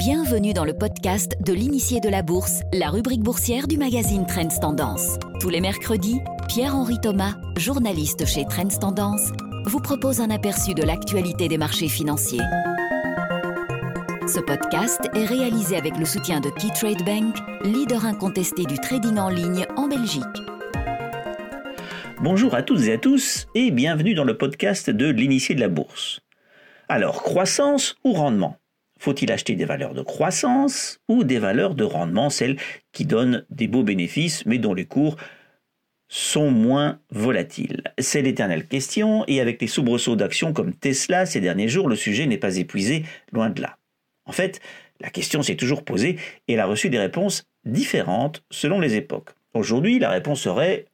Bienvenue dans le podcast de l'initié de la bourse, la rubrique boursière du magazine Trends Tendance. Tous les mercredis, Pierre-Henri Thomas, journaliste chez Trends Tendance, vous propose un aperçu de l'actualité des marchés financiers. Ce podcast est réalisé avec le soutien de KeyTrade Bank, leader incontesté du trading en ligne en Belgique. Bonjour à toutes et à tous et bienvenue dans le podcast de l'initié de la bourse. Alors, croissance ou rendement? Faut-il acheter des valeurs de croissance ou des valeurs de rendement, celles qui donnent des beaux bénéfices mais dont les cours sont moins volatiles? C'est l'éternelle question et avec les soubresauts d'actions comme Tesla ces derniers jours, le sujet n'est pas épuisé, loin de là. En fait, la question s'est toujours posée et elle a reçu des réponses différentes selon les époques. Aujourd'hui, la réponse serait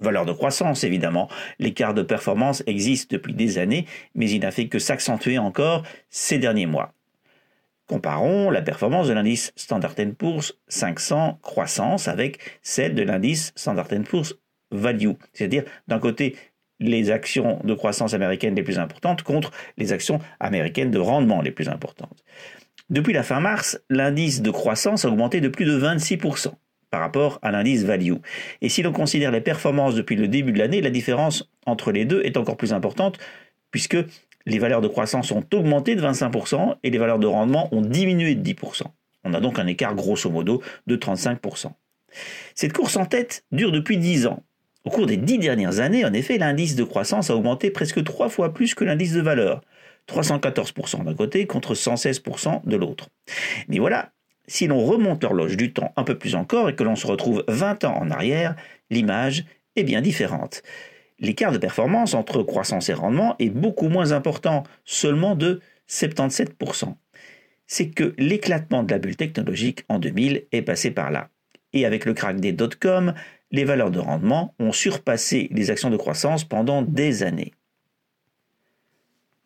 valeur de croissance, évidemment. L'écart de performance existe depuis des années, mais il n'a fait que s'accentuer encore ces derniers mois. Comparons la performance de l'indice Standard Poor's 500 croissance avec celle de l'indice Standard Poor's Value, c'est-à-dire d'un côté les actions de croissance américaines les plus importantes contre les actions américaines de rendement les plus importantes. Depuis la fin mars, l'indice de croissance a augmenté de plus de 26% par rapport à l'indice value. Et si l'on considère les performances depuis le début de l'année, la différence entre les deux est encore plus importante puisque les valeurs de croissance ont augmenté de 25% et les valeurs de rendement ont diminué de 10%. On a donc un écart grosso modo de 35%. Cette course en tête dure depuis 10 ans. Au cours des 10 dernières années, en effet, l'indice de croissance a augmenté presque 3 fois plus que l'indice de valeur. 314% d'un côté contre 116% de l'autre. Mais voilà, si l'on remonte l'horloge du temps un peu plus encore et que l'on se retrouve 20 ans en arrière, l'image est bien différente l'écart de performance entre croissance et rendement est beaucoup moins important, seulement de 77%. C'est que l'éclatement de la bulle technologique en 2000 est passé par là. Et avec le crack des dot-com, les valeurs de rendement ont surpassé les actions de croissance pendant des années.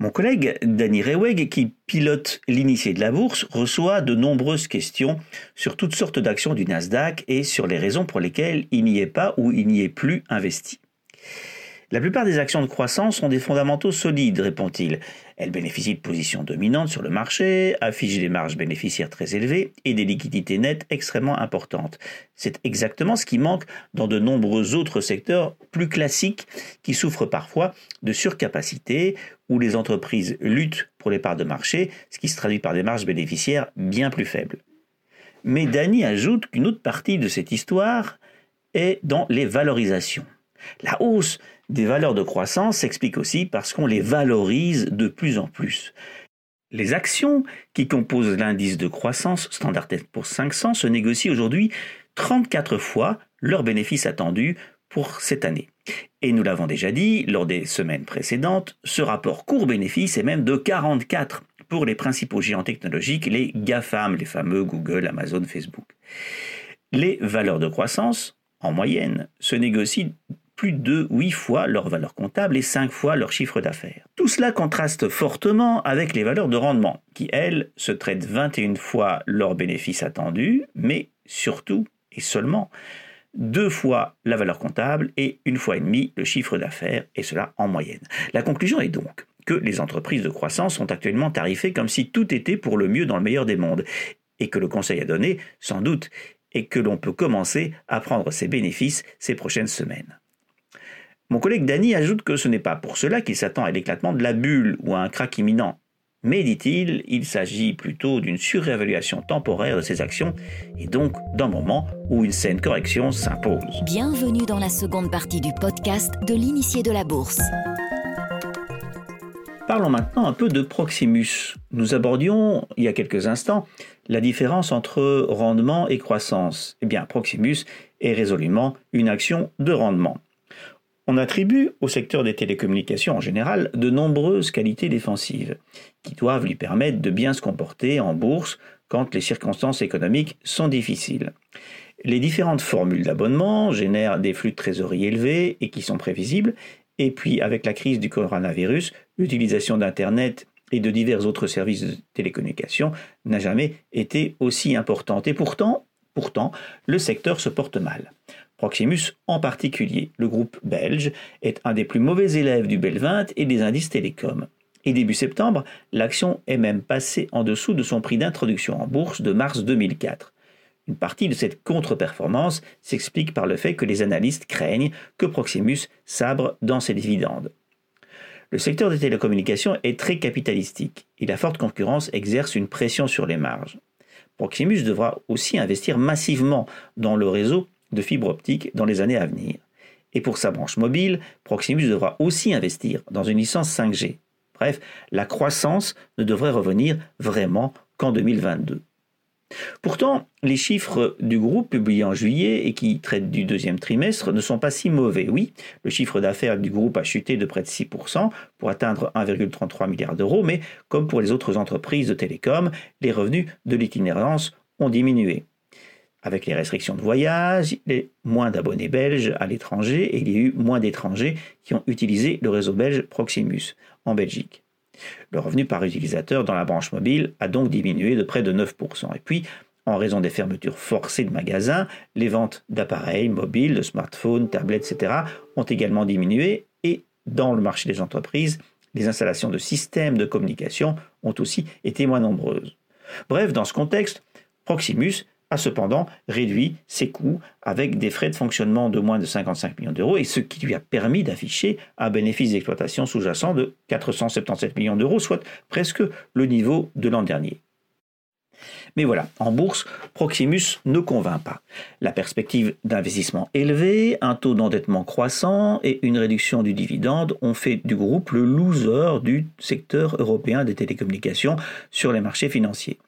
Mon collègue Danny Reweg, qui pilote l'initié de la bourse, reçoit de nombreuses questions sur toutes sortes d'actions du Nasdaq et sur les raisons pour lesquelles il n'y est pas ou il n'y est plus investi. La plupart des actions de croissance ont des fondamentaux solides, répond-il. Elles bénéficient de positions dominantes sur le marché, affichent des marges bénéficiaires très élevées et des liquidités nettes extrêmement importantes. C'est exactement ce qui manque dans de nombreux autres secteurs plus classiques qui souffrent parfois de surcapacité, où les entreprises luttent pour les parts de marché, ce qui se traduit par des marges bénéficiaires bien plus faibles. Mais Dany ajoute qu'une autre partie de cette histoire est dans les valorisations. La hausse des valeurs de croissance s'explique aussi parce qu'on les valorise de plus en plus. Les actions qui composent l'indice de croissance Standard Poor's 500 se négocient aujourd'hui 34 fois leurs bénéfices attendus pour cette année. Et nous l'avons déjà dit lors des semaines précédentes, ce rapport court-bénéfice est même de 44 pour les principaux géants technologiques, les GAFAM, les fameux Google, Amazon, Facebook. Les valeurs de croissance, en moyenne, se négocient plus de 8 fois leur valeur comptable et 5 fois leur chiffre d'affaires. Tout cela contraste fortement avec les valeurs de rendement, qui, elles, se traitent 21 fois leurs bénéfices attendus, mais surtout et seulement deux fois la valeur comptable et une fois et demie le chiffre d'affaires, et cela en moyenne. La conclusion est donc que les entreprises de croissance sont actuellement tarifées comme si tout était pour le mieux dans le meilleur des mondes, et que le conseil à donner, sans doute, est que l'on peut commencer à prendre ses bénéfices ces prochaines semaines. Mon collègue Danny ajoute que ce n'est pas pour cela qu'il s'attend à l'éclatement de la bulle ou à un crack imminent. Mais, dit-il, il, s'agit plutôt d'une surévaluation temporaire de ces actions et donc d'un moment où une saine correction s'impose. Bienvenue dans la seconde partie du podcast de l'initié de la bourse. Parlons maintenant un peu de Proximus. Nous abordions il y a quelques instants la différence entre rendement et croissance. Eh bien, Proximus est résolument une action de rendement. On attribue au secteur des télécommunications en général de nombreuses qualités défensives qui doivent lui permettre de bien se comporter en bourse quand les circonstances économiques sont difficiles. Les différentes formules d'abonnement génèrent des flux de trésorerie élevés et qui sont prévisibles, et puis avec la crise du coronavirus, l'utilisation d'Internet et de divers autres services de télécommunications n'a jamais été aussi importante. Et pourtant, pourtant, le secteur se porte mal. Proximus en particulier, le groupe belge, est un des plus mauvais élèves du Bel 20 et des indices télécoms. Et début septembre, l'action est même passée en dessous de son prix d'introduction en bourse de mars 2004. Une partie de cette contre-performance s'explique par le fait que les analystes craignent que Proximus sabre dans ses dividendes. Le secteur des télécommunications est très capitalistique et la forte concurrence exerce une pression sur les marges. Proximus devra aussi investir massivement dans le réseau de fibre optique dans les années à venir. Et pour sa branche mobile, Proximus devra aussi investir dans une licence 5G. Bref, la croissance ne devrait revenir vraiment qu'en 2022. Pourtant, les chiffres du groupe publiés en juillet et qui traitent du deuxième trimestre ne sont pas si mauvais. Oui, le chiffre d'affaires du groupe a chuté de près de 6% pour atteindre 1,33 milliard d'euros, mais comme pour les autres entreprises de télécom, les revenus de l'itinérance ont diminué. Avec les restrictions de voyage, il moins d'abonnés belges à l'étranger et il y a eu moins d'étrangers qui ont utilisé le réseau belge Proximus en Belgique. Le revenu par utilisateur dans la branche mobile a donc diminué de près de 9%. Et puis, en raison des fermetures forcées de magasins, les ventes d'appareils mobiles, de smartphones, tablettes, etc. ont également diminué et dans le marché des entreprises, les installations de systèmes de communication ont aussi été moins nombreuses. Bref, dans ce contexte, Proximus a cependant réduit ses coûts avec des frais de fonctionnement de moins de 55 millions d'euros et ce qui lui a permis d'afficher un bénéfice d'exploitation sous-jacent de 477 millions d'euros, soit presque le niveau de l'an dernier. Mais voilà, en bourse, Proximus ne convainc pas. La perspective d'investissement élevé, un taux d'endettement croissant et une réduction du dividende ont fait du groupe le loser du secteur européen des télécommunications sur les marchés financiers.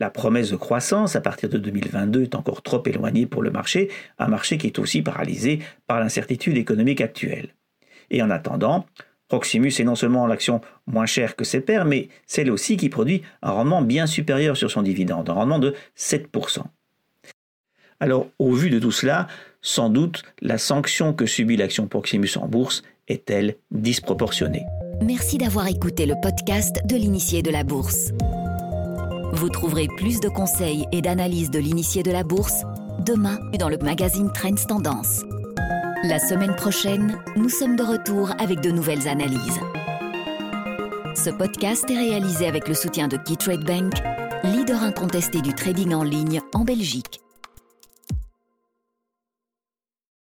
La promesse de croissance à partir de 2022 est encore trop éloignée pour le marché, un marché qui est aussi paralysé par l'incertitude économique actuelle. Et en attendant, Proximus est non seulement l'action moins chère que ses pairs, mais celle aussi qui produit un rendement bien supérieur sur son dividende, un rendement de 7%. Alors, au vu de tout cela, sans doute la sanction que subit l'action Proximus en bourse est-elle disproportionnée? Merci d'avoir écouté le podcast de l'initié de la bourse. Vous trouverez plus de conseils et d'analyses de l'initié de la bourse demain dans le magazine Trends Tendance. La semaine prochaine, nous sommes de retour avec de nouvelles analyses. Ce podcast est réalisé avec le soutien de KeyTrade Bank, leader incontesté du trading en ligne en Belgique.